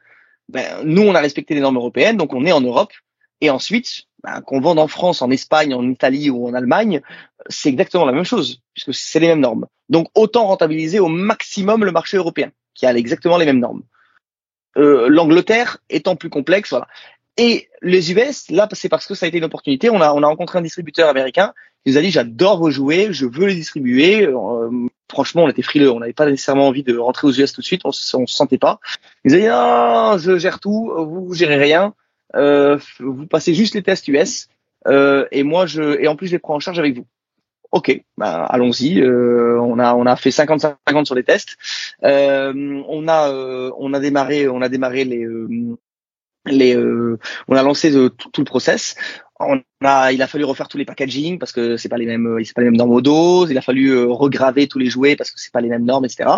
ben, nous, on a respecté les normes européennes, donc on est en Europe. Et ensuite, ben, qu'on vende en France, en Espagne, en Italie ou en Allemagne, c'est exactement la même chose, puisque c'est les mêmes normes. Donc autant rentabiliser au maximum le marché européen, qui a exactement les mêmes normes. Euh, L'Angleterre étant plus complexe, voilà. Et les US, là, c'est parce que ça a été une opportunité. On a, on a rencontré un distributeur américain qui nous a dit j'adore vos jouets, je veux les distribuer. Euh, franchement, on était frileux, on n'avait pas nécessairement envie de rentrer aux US tout de suite, on, on se sentait pas. Il nous dit non, je gère tout, vous, vous gérez rien, euh, vous passez juste les tests US euh, et moi je et en plus je les prends en charge avec vous. Ok, bah, allons-y. Euh, on a on a fait 50-50 sur les tests. Euh, on a on a démarré on a démarré les les, euh, on a lancé tout, le process. On a, il a fallu refaire tous les packaging parce que c'est pas les mêmes, c'est pas les mêmes normes doses. Il a fallu euh, regraver tous les jouets parce que c'est pas les mêmes normes, etc.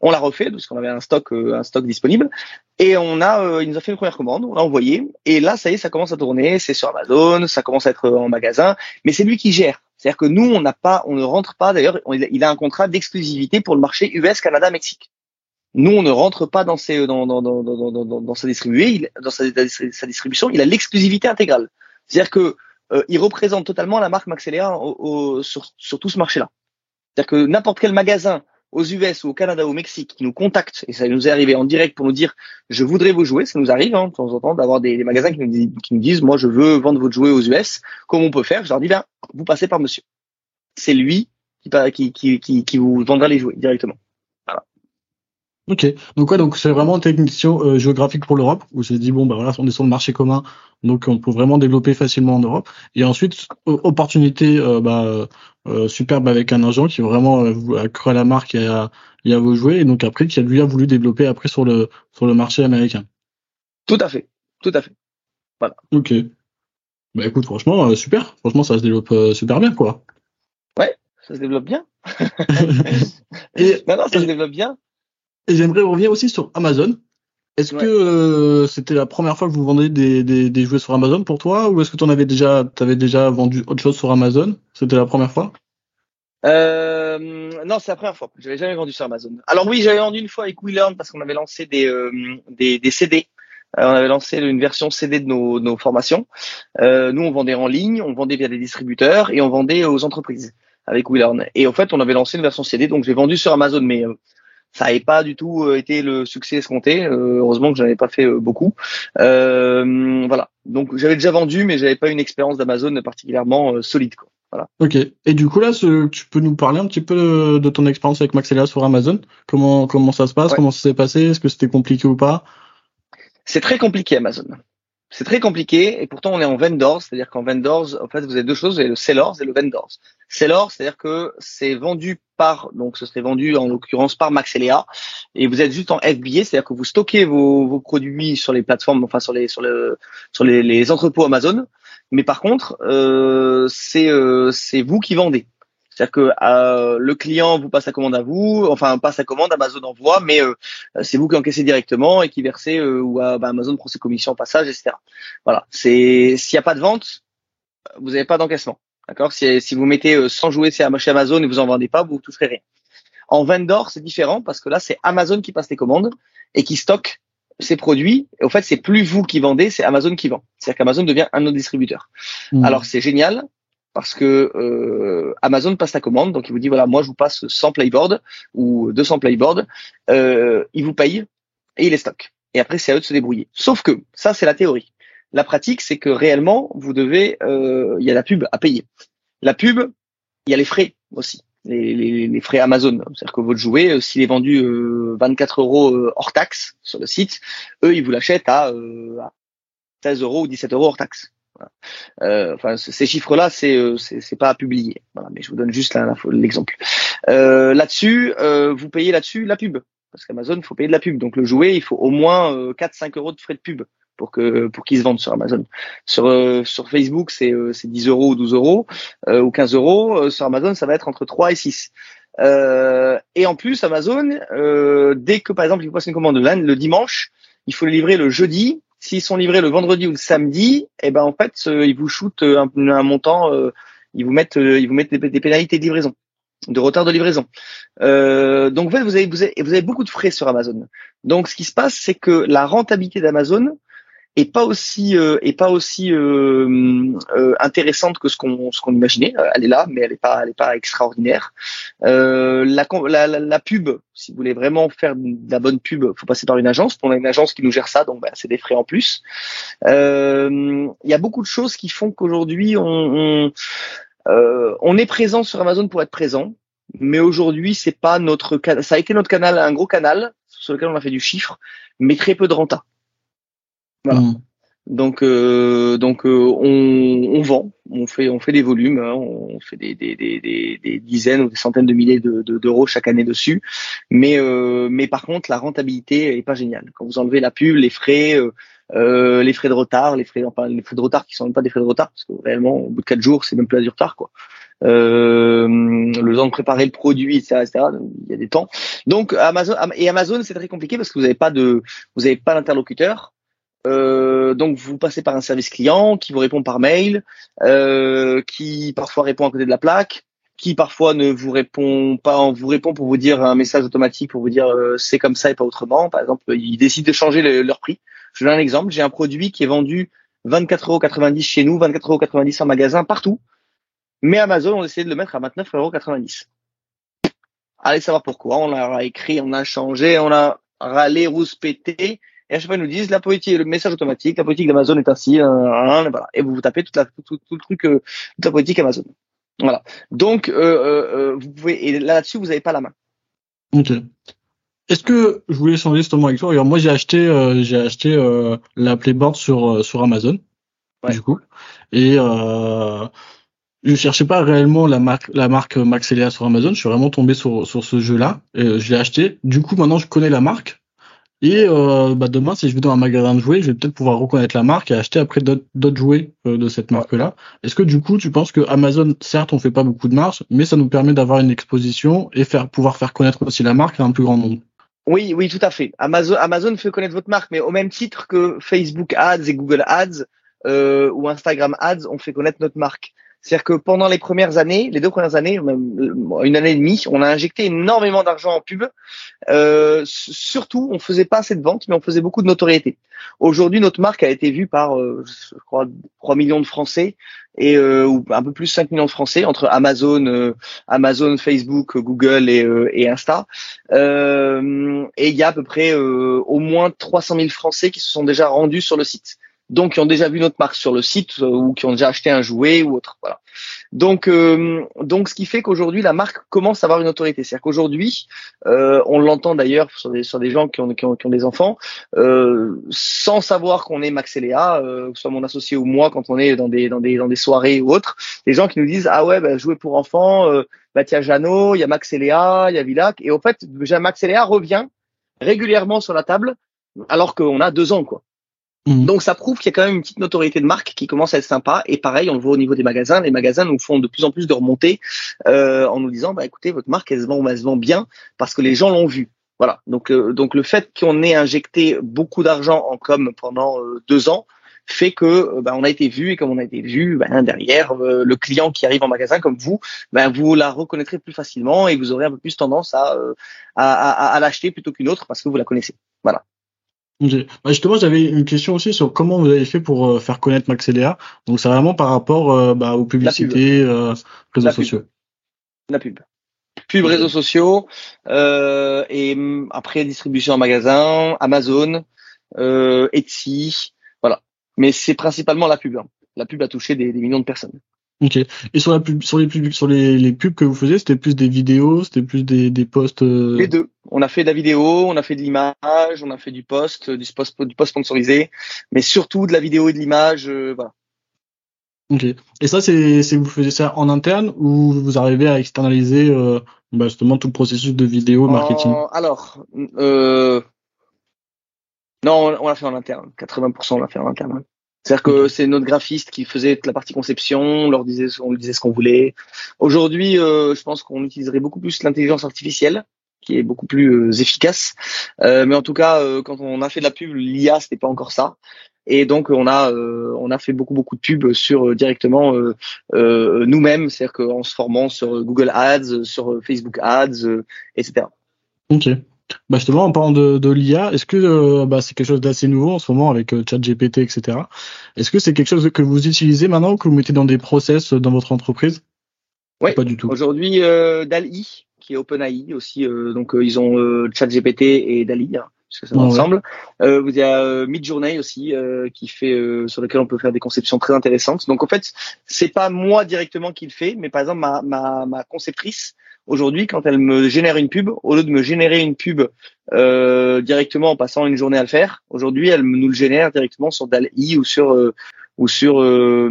On l'a refait parce qu'on avait un stock, euh, un stock disponible. Et on a, il nous a fait une première commande, on l'a envoyé. Et là, ça y est, ça commence à tourner. C'est sur Amazon, ça commence à être en magasin. Mais c'est lui qui gère. C'est-à-dire que nous, on n'a pas, on ne rentre pas. D'ailleurs, il a un contrat d'exclusivité pour le marché US, Canada, Mexique. Nous, on ne rentre pas dans, ses, dans, dans, dans, dans, sa distribution. Il a l'exclusivité intégrale. C'est-à-dire que euh, il représente totalement la marque Maxelea au, sur, sur tout ce marché-là. C'est-à-dire que n'importe quel magasin aux US ou au Canada ou au Mexique qui nous contactent, et ça nous est arrivé en direct pour nous dire je voudrais vous jouer, ça nous arrive hein, de temps en temps d'avoir des, magasins qui nous, disent, qui nous disent moi je veux vendre votre jouet aux US, comment on peut faire Je leur dis bien vous passez par monsieur. C'est lui qui, qui, qui, qui vous vendra les jouets directement. Ok, donc ouais, donc c'est vraiment une technicien euh, géographique pour l'Europe où c'est dit bon bah voilà on est sur le marché commun donc on peut vraiment développer facilement en Europe et ensuite opportunité euh, bah, euh, superbe avec un agent qui vraiment a cru à la marque et à, et à vos jouets et donc après qui a lui a voulu développer après sur le sur le marché américain. Tout à fait, tout à fait. Voilà. Ok. Bah écoute franchement super, franchement ça se développe super bien quoi. Ouais, ça se développe bien. et, non, non, ça se développe bien. Et j'aimerais revenir aussi sur Amazon. Est-ce que euh, c'était la première fois que vous vendez des, des, des jouets sur Amazon pour toi ou est-ce que tu en avais déjà avais déjà vendu autre chose sur Amazon? C'était la première fois? Euh, non, c'est la première fois. J'avais jamais vendu sur Amazon. Alors oui, j'avais vendu une fois avec WeLearn parce qu'on avait lancé des, euh, des, des, CD. Euh, on avait lancé une version CD de nos, nos formations. Euh, nous, on vendait en ligne, on vendait via des distributeurs et on vendait aux entreprises avec WeLearn. Et en fait, on avait lancé une version CD, donc j'ai vendu sur Amazon, mais ça n'avait pas du tout euh, été le succès escompté. Euh, heureusement que j'en avais pas fait euh, beaucoup. voilà. Donc j'avais déjà vendu, mais j'avais pas une expérience d'Amazon particulièrement solide. Quoi. Voilà. Ok. Et du coup là, tu peux nous parler un petit peu de, ton expérience avec Maxelia sur Amazon? Comment comment ça se passe? Comment ça s'est passé? Est-ce que c'était compliqué ou pas? C'est très compliqué Amazon. C'est très compliqué et pourtant on est en vendors, c'est-à-dire qu'en vendors, en fait, vous avez deux choses, vous avez le sellers et le vendors. Sellers, c'est-à-dire que c'est vendu par, donc ce serait vendu en l'occurrence par Maxelia et vous êtes juste en FBA, c'est-à-dire que vous stockez vos, produits sur les plateformes, enfin sur les sur le sur entrepôts Amazon, mais par contre euh, euh, c'est vous qui vendez. C'est-à-dire que euh, le client vous passe la commande à vous, enfin passe la commande, Amazon envoie, mais euh, c'est vous qui encaissez directement et qui versez euh, ou bah, Amazon prend ses commissions au passage, etc. Voilà. C'est s'il n'y a pas de vente, vous n'avez pas d'encaissement. D'accord? Si, si vous mettez 100 jouets chez Amazon et vous en vendez pas, vous toucherez rien. En vendor, c'est différent parce que là, c'est Amazon qui passe les commandes et qui stocke ses produits. Et au fait, c'est plus vous qui vendez, c'est Amazon qui vend. C'est-à-dire qu'Amazon devient un de nos distributeurs. Mmh. Alors c'est génial parce que euh, Amazon passe la commande, donc il vous dit voilà, moi je vous passe 100 playboards ou 200 playboards, euh, il vous paye et il les stocke. Et après c'est à eux de se débrouiller. Sauf que ça c'est la théorie. La pratique c'est que réellement vous devez, euh, il y a la pub à payer. La pub, il y a les frais aussi. Les, frais Amazon. C'est-à-dire que votre jouet, euh, s'il est vendu 24 euros hors taxe sur le site, eux, ils vous l'achètent à, à 16 euros ou 17 euros hors taxe. Euh, enfin, ces chiffres-là, c'est euh, c'est pas à publier. Mais je vous donne juste l'exemple. Euh, là-dessus, vous payez là-dessus la pub, parce qu'Amazon, il faut payer de la pub. Donc le jouet, il faut au moins 4-5 euros de frais de pub pour que pour qu'ils se vendent sur Amazon. Sur sur Facebook, c'est c'est 10 euros ou 12 euros ou 15 euros. sur Amazon, ça va être entre 3 et 6. et en plus, Amazon, dès que par exemple il passe une commande le dimanche, il faut le livrer le jeudi S'ils sont livrés le vendredi ou le samedi, eh ben en fait, euh, ils vous shootent euh, un, montant, euh, ils vous mettent, ils vous mettent des, pénalités de livraison, de retard de livraison. donc vous avez, vous avez beaucoup de frais sur Amazon. Donc ce qui se passe, c'est que la rentabilité d'Amazon, est pas aussi euh, pas aussi euh, euh, intéressante que ce qu'on ce qu'on imaginait. Elle est là, mais elle est pas elle est pas extraordinaire. La, la, la, pub, si vous voulez vraiment faire de la bonne pub, faut passer par une agence. On a une agence qui nous gère ça, donc bah, c'est des frais en plus. Il y a beaucoup de choses qui font qu'aujourd'hui on on, on est présent sur Amazon pour être présent mais aujourd'hui c'est pas notre ça a été notre canal un gros canal sur lequel on a fait du chiffre mais très peu de renta voilà. Mm. Donc, euh, donc euh, on, on, vend, on fait, on fait des volumes, hein, on fait des, des, des, des, dizaines ou des centaines de milliers d'euros de, chaque année dessus. Mais, euh, mais par contre, la rentabilité est pas géniale. Quand vous enlevez la pub, les frais, euh, les frais de retard, les frais, enfin les frais de retard qui sont même pas des frais de retard, parce que réellement, au bout de quatre jours, c'est même plus du retard, quoi. le temps de préparer le produit, etc., etc. Il y a des temps. Donc Amazon et Amazon, c'est très compliqué parce que vous n'avez pas de, vous n'avez pas d'interlocuteur. Euh, donc vous passez par un service client qui vous répond par mail, qui parfois répond à côté de la plaque, qui parfois ne vous répond pas, on vous répond pour vous dire un message automatique pour vous dire c'est comme ça et pas autrement. Par exemple, ils décident de changer leur prix. Je donne un exemple. J'ai un produit qui est vendu 24,90€ chez nous, 24,90€ en magasin, partout. Mais Amazon, on essayé de le mettre à 29,90€. Allez savoir pourquoi. On a écrit, on a changé, on a râlé, rouspété. Et à chaque fois, ils nous disent la politique, le message automatique, la politique d'Amazon est ainsi, voilà. Et vous vous tapez toute la, tout, le truc, euh, toute la politique Amazon. Voilà. Donc, euh, euh, vous pouvez, et là-dessus, vous n'avez pas la main. Ok. Est-ce que je voulais changer justement avec toi? Alors moi j'ai acheté j'ai acheté la Playboard sur sur Amazon du coup et euh, je cherchais pas réellement la marque la marque Maxelia sur Amazon, je suis vraiment tombé sur sur ce jeu-là je l'ai acheté. Du coup, maintenant je connais la marque et euh, bah demain si je vais dans un magasin de jouets, je vais peut-être pouvoir reconnaître la marque et acheter après d'autres jouets euh, de cette marque-là. Est-ce que du coup, tu penses que Amazon certes, on fait pas beaucoup de marge, mais ça nous permet d'avoir une exposition et faire pouvoir faire connaître aussi la marque à un plus grand nombre? Oui, oui, tout à fait. Amazon, Amazon fait connaître votre marque, mais au même titre que Facebook Ads et Google Ads euh, ou Instagram Ads, on fait connaître notre marque. C'est-à-dire que pendant les premières années, les deux premières années, même une année et demie, on a injecté énormément d'argent en pub. Euh, surtout, on faisait pas assez de ventes, mais on faisait beaucoup de notoriété. Aujourd'hui, notre marque a été vue par, euh, je crois, 3 millions de Français et euh, ou un peu plus 5 millions de Français entre Amazon, euh, Amazon, Facebook, Google et, euh, et Insta. et il y a à peu près au moins 300 000 Français qui se sont déjà rendus sur le site donc qui ont déjà vu notre marque sur le site euh, ou qui ont déjà acheté un jouet ou autre. Voilà. Donc, euh, donc ce qui fait qu'aujourd'hui la marque commence à avoir une autorité. C'est-à-dire qu'aujourd'hui, euh, on l'entend d'ailleurs sur des, sur des gens qui ont, qui ont, qui ont des enfants, euh, sans savoir qu'on est Max et Léa, euh, que soit mon associé ou moi, quand on est dans des, dans des, dans des soirées ou autres, des gens qui nous disent ah ouais, bah, jouer pour enfants, euh, bah a Jeannot, il y a Max et Léa, il y a Villac, et au fait, Max et Léa revient régulièrement sur la table alors qu'on a deux ans quoi. Mhm. Donc ça prouve qu'il y a quand même une petite notoriété de marque qui commence à être sympa. Et pareil, on le voit au niveau des magasins. Les magasins nous font de plus en plus de remontées euh, en nous disant, bah écoutez, votre marque elle se vend, elle se vend bien parce que les gens l'ont vu. Voilà. Donc euh, donc le fait qu'on ait injecté beaucoup d'argent en com pendant euh, deux ans fait que bah, on a été vu et comme on a été vu, bah, derrière le client qui arrive en magasin comme vous, bah, vous la reconnaîtrez plus facilement et vous aurez un peu plus tendance à, à, à, à l'acheter plutôt qu'une autre parce que vous la connaissez. Voilà. Bah, justement, j'avais une question aussi sur comment vous avez fait pour euh, faire connaître Maxelia. Donc, c'est vraiment par rapport euh, bah, aux publicités, euh, réseaux sociaux. La pub. Pub, réseaux sociaux, et mm, après distribution en magasin, Amazon, Etsy, voilà. Mais c'est principalement la pub. Hein. La pub a touché des millions de personnes. Ok. Et sur la pub, sur les pubs, sur les, les pubs que vous faisiez, c'était plus des vidéos, c'était plus des, des posts. Euh, les deux. On a fait de la vidéo, on a fait de l'image, on a fait du post, du post, du post sponsorisé, mais surtout de la vidéo et de l'image, euh, voilà. Ok. Et ça, c'est, c'est vous faisiez ça en interne ou vous arrivez à externaliser euh, bah justement tout le processus de vidéo marketing? Alors, euh, non, on l'a fait en interne. 80% on l'a fait en interne. C'est-à-dire que c'est notre graphiste qui faisait la partie conception, on leur disait, on lui disait ce qu'on voulait. Aujourd'hui, euh, je pense qu'on utiliserait beaucoup plus l'intelligence artificielle, qui est beaucoup plus euh, efficace. Euh, mais en tout cas, quand on a fait de la pub, l'IA, c'était pas encore ça. Et donc on a on a fait beaucoup beaucoup de pubs sur directement nous-mêmes, c'est-à-dire qu'en se formant sur Google Ads, sur Facebook Ads, etc. Ok. Bah justement, en parlant de, de l'IA, est-ce que euh, bah, c'est quelque chose d'assez nouveau en ce moment avec euh, ChatGPT, etc. Est-ce que c'est quelque chose que vous utilisez maintenant, que vous mettez dans des process dans votre entreprise? Oui, pas du tout. Aujourd'hui, euh, DALI, qui est OpenAI aussi, euh, donc ils ont ChatGPT et DALI, hein, parce que ça va ensemble. vous y a Midjourney aussi, qui fait sur lequel on peut faire des conceptions très intéressantes. Donc en fait, c'est pas moi directement qui le fait, mais par exemple ma, ma, ma conceptrice Aujourd'hui, quand elle me génère une pub, au lieu de me générer une pub euh, directement en passant une journée à le faire, aujourd'hui, elle nous le génère directement sur DALI ou sur euh, ou sur euh,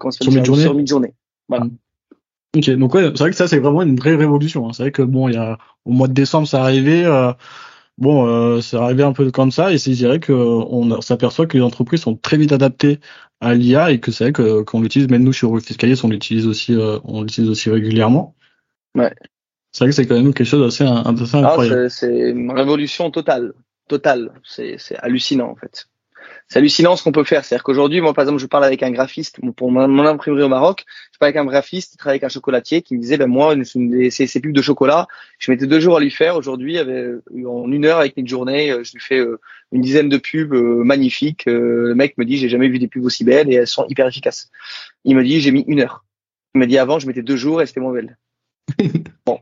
comment ça sur sur Midjourney. Voilà. Mm. Ok, donc ouais, c'est vrai que ça c'est vraiment une vraie révolution. Hein. C'est vrai que bon, il y a au mois de décembre, ça arrivait. Euh, bon, euh, c'est arrivé un peu comme ça, et c'est vrai que on s'aperçoit que les entreprises sont très vite adaptées à l'IA et que c'est vrai que qu'on l'utilise, même nous sur Fiscalis, on l'utilise aussi, on l'utilise aussi régulièrement. Ouais. C'est vrai que c'est quand même quelque chose d'assez ah, incroyable. c'est une révolution totale, totale. C'est hallucinant en fait. c'est hallucinant ce qu'on peut faire. C'est-à-dire qu'aujourd'hui, moi, par exemple, je parle avec un graphiste pour mon, imprimerie au Maroc. Je parle avec un graphiste qui travaille avec un chocolatier qui me disait, ben moi, ces, ces pubs de chocolat, je mettais deux jours à lui faire. Aujourd'hui, en une heure avec une journée, je lui fais une dizaine de pubs magnifiques. Le mec me dit, j'ai jamais vu des pubs aussi belles et elles sont hyper efficaces. Il me dit, j'ai mis une heure. Il m'a dit avant, je mettais deux jours et c'était moins belle. bon.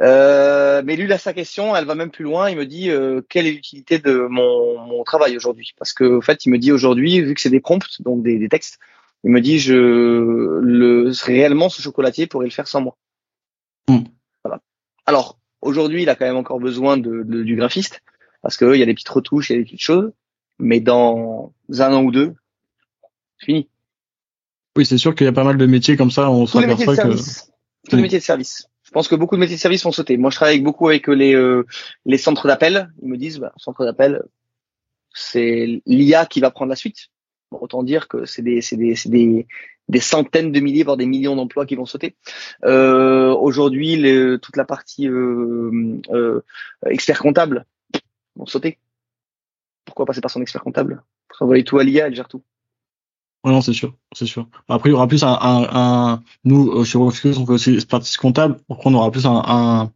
Euh, mais lui, là, sa question, elle va même plus loin. Il me dit euh, quelle est l'utilité de mon, mon travail aujourd'hui? Parce que, en fait, il me dit aujourd'hui, vu que c'est des prompts, donc des, des, textes, il me dit je le réellement ce chocolatier pourrait le faire sans moi. Hmm. Voilà. Alors aujourd'hui, il a quand même encore besoin de, de du graphiste parce qu'il y a des petites retouches, il y a des petites choses. Mais dans un an ou deux, c'est fini. Oui, c'est sûr qu'il y a pas mal de métiers comme ça. On se s'aperçoit que tous les métiers de service. Je pense que beaucoup de métiers de service vont sauter. Moi, je travaille beaucoup avec les euh, les centres d'appel. Ils me disent, bah, centre d'appel, c'est l'IA qui va prendre la suite. autant dire que c'est des c'est des c'est des des centaines de milliers, voire des millions d'emplois qui vont sauter. Euh, Aujourd'hui, toute la partie euh, euh, expert comptable vont sauter. Pourquoi passer par son expert comptable? Pour envoyer tout à l'IA, elle gère tout. Ouais, non, c'est sûr, c'est sûr. Après, il y aura plus un, un, un nous, euh, chez Refuse, on fait aussi expertise comptable, donc on aura plus un, un,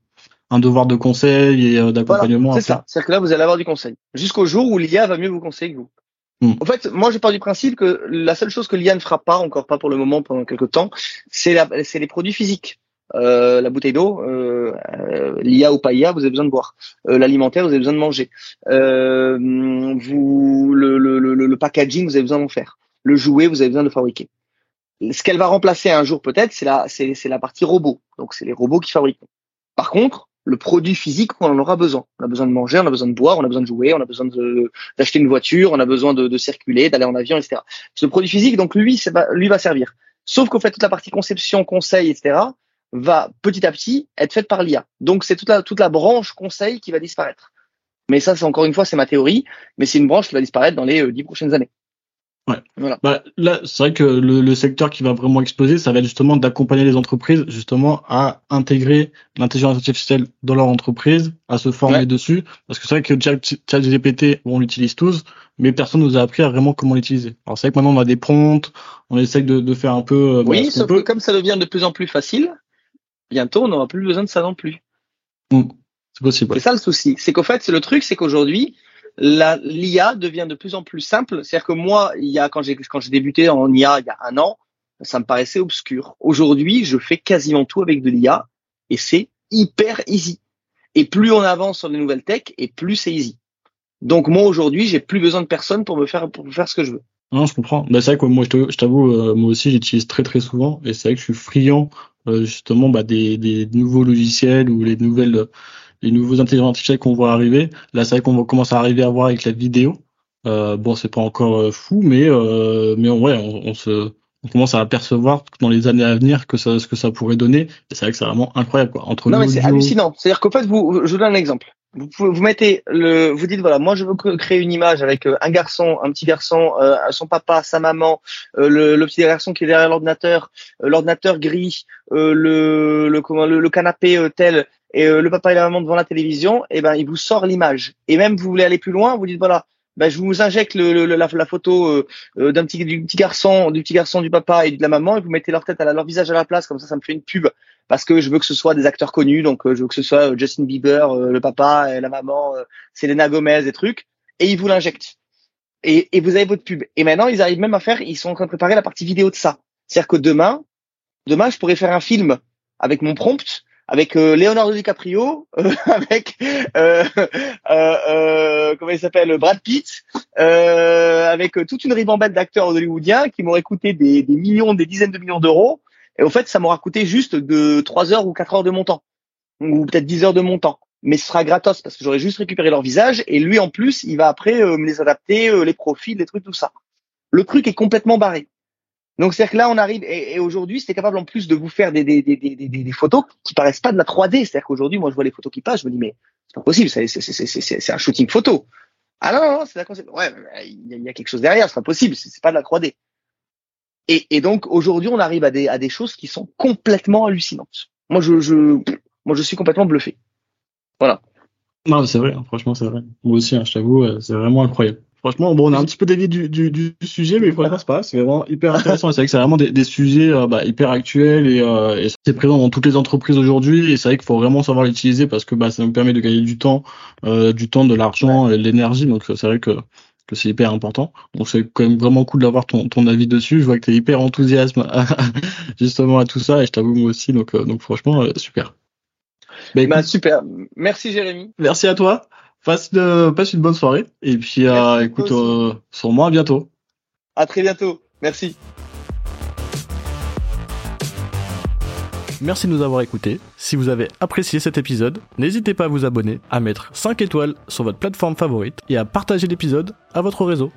un devoir de conseil et euh, d'accompagnement. c'est ça. C'est-à-dire que là, vous allez avoir du conseil. Jusqu'au jour où l'IA va mieux vous conseiller que vous. Hmm. En fait, moi, je pars du principe que la seule chose que l'IA ne fera pas, encore pas pour le moment, pendant quelques temps, c'est c'est les produits physiques. Euh, la bouteille d'eau, euh, euh l'IA ou pas IA, vous avez besoin de boire. Euh, l'alimentaire, vous avez besoin de manger. Euh, vous, le, le, le, le, packaging, vous avez besoin d'en faire le jouet, vous avez besoin de le fabriquer. Ce qu'elle va remplacer un jour peut-être, c'est la, c'est, la partie robot. Donc c'est les robots qui fabriquent. Par contre, le produit physique, on en aura besoin. On a besoin de manger, on a besoin de boire, on a besoin de jouer, on a besoin d'acheter une voiture, on a besoin de, de circuler, d'aller en avion, etc. Ce produit physique, donc lui, c'est, lui va servir. Sauf qu'au fait, toute la partie conception, conseil, etc., va petit à petit être faite par l'IA. Donc c'est toute la, toute la branche conseil qui va disparaître. Mais ça, c'est encore une fois, c'est ma théorie, mais c'est une branche qui va disparaître dans les euh, dix prochaines années. Ouais. Bah, là, c'est vrai que le, le, secteur qui va vraiment exploser, ça va être justement d'accompagner les entreprises justement à intégrer l'intelligence artificielle dans leur entreprise, à se former dessus. Parce que c'est vrai que ChatGPT, on l'utilise tous, mais personne nous a appris à vraiment comment l'utiliser. Alors c'est vrai que maintenant on a des prompts, on essaie de, de faire un peu. Euh, bah, oui, sauf que comme ça devient de plus en plus facile, bientôt on n'aura plus besoin de ça non plus. Mmh. C'est possible. C'est ça le souci. C'est qu'au fait, c'est le truc, c'est qu'aujourd'hui, l'IA devient de plus en plus simple. C'est-à-dire que moi, il y a quand j'ai quand j'ai débuté en IA il y a un an, ça me paraissait obscur. Aujourd'hui, je fais quasiment tout avec de l'IA et c'est hyper easy. Et plus on avance sur les nouvelles tech, et plus c'est easy. Donc moi aujourd'hui, j'ai plus besoin de personne pour me faire pour faire ce que je veux. Non, je comprends. Bah, c'est vrai que moi, je t'avoue, euh, moi aussi, j'utilise très très souvent, et c'est vrai que je suis friand euh, justement bah, des, des nouveaux logiciels ou les nouvelles les nouveaux intelligences artificielles qu'on voit arriver. Là, c'est vrai qu'on commence à arriver à voir avec la vidéo. Euh, bon, c'est pas encore euh, fou, mais euh, mais ouais, on, on, se on commence à apercevoir dans les années à venir que ça ce que ça pourrait donner. Et c'est vrai que c'est vraiment incroyable quoi. Entre non, mais c'est hallucinant. C'est-à-dire qu'en fait, vous, je vous donne un exemple. Vous vous mettez le, vous dites voilà, moi je veux créer une image avec euh, un garçon, un petit garçon, euh, son papa, sa maman, euh, le, le, petit garçon qui est derrière l'ordinateur, l'ordinateur gris, le, le, comment, le, canapé tel, et euh, le papa et la maman devant la télévision, et eh ben il vous sort l'image. Et même vous voulez aller plus loin, vous dites voilà, ben, je vous injecte le, la, la, photo euh, euh, d'un petit du petit garçon, du petit garçon du papa et de la maman, et vous mettez leur tête à leur visage à la place, comme ça ça me fait une pub parce que je veux que ce soit des acteurs connus, donc je veux que ce soit Justin Bieber, le papa et la maman, Selena Gomez et trucs, et ils vous l'injectent. Et, et vous avez votre pub. Et maintenant ils arrivent même à faire, ils sont en train de préparer la partie vidéo de ça. C'est-à-dire que demain, demain je pourrais faire un film avec mon prompt avec euh, Leonardo DiCaprio, euh, avec euh, euh, comment il s'appelle Brad Pitt, avec toute une ribambelle d'acteurs hollywoodiens qui m'auraient coûté des, des, millions, des dizaines de millions d'euros. Et au fait, ça m'aura coûté juste de 3 heures ou 4 heures de mon temps, ou peut-être 10 heures de mon temps. Mais ce sera gratos parce que j'aurai juste récupéré leur visage et lui en plus, il va après me les adapter, les profils, les trucs, tout ça. Le truc est complètement barré. Donc c'est-à-dire que là on arrive et, et aujourd'hui c'est capable en plus de vous faire des, des, des, des, des, photos qui paraissent pas de la 3D. C'est-à-dire qu'aujourd'hui moi je vois les photos qui passent, je me dis mais c'est pas possible, c'est un shooting photo. Ah non non, non c'est la concept. Ouais, il y, a quelque chose derrière, c'est pas possible, c'est pas de la 3D. Et, et donc aujourd'hui on arrive à des à des choses qui sont complètement hallucinantes. Moi je je moi je suis complètement bluffé. Voilà. Non, c'est vrai, hein, franchement, c'est vrai. Moi aussi, hein, je t'avoue, euh, c'est vraiment incroyable. Franchement, bon, on a un petit peu dévié du, du, du sujet, mais franchement, c'est pas C'est vraiment hyper intéressant. c'est vrai que c'est vraiment des, des sujets euh, bah, hyper actuels et, euh, et c'est présent dans toutes les entreprises aujourd'hui. Et c'est vrai qu'il faut vraiment savoir l'utiliser parce que bah, ça nous permet de gagner du temps, euh, du temps, de l'argent et de l'énergie. Donc, c'est vrai que que c'est hyper important. Donc c'est quand même vraiment cool d'avoir ton, ton avis dessus. Je vois que tu es hyper enthousiaste justement à tout ça et je t'avoue moi aussi. Donc, donc franchement, super. Bah, bah, super. Merci Jérémy. Merci à toi. Passe, de, passe une bonne soirée. Et puis, euh, écoute, euh, sur moi, à bientôt. À très bientôt. Merci. Merci de nous avoir écoutés. Si vous avez apprécié cet épisode, n'hésitez pas à vous abonner, à mettre 5 étoiles sur votre plateforme favorite et à partager l'épisode à votre réseau.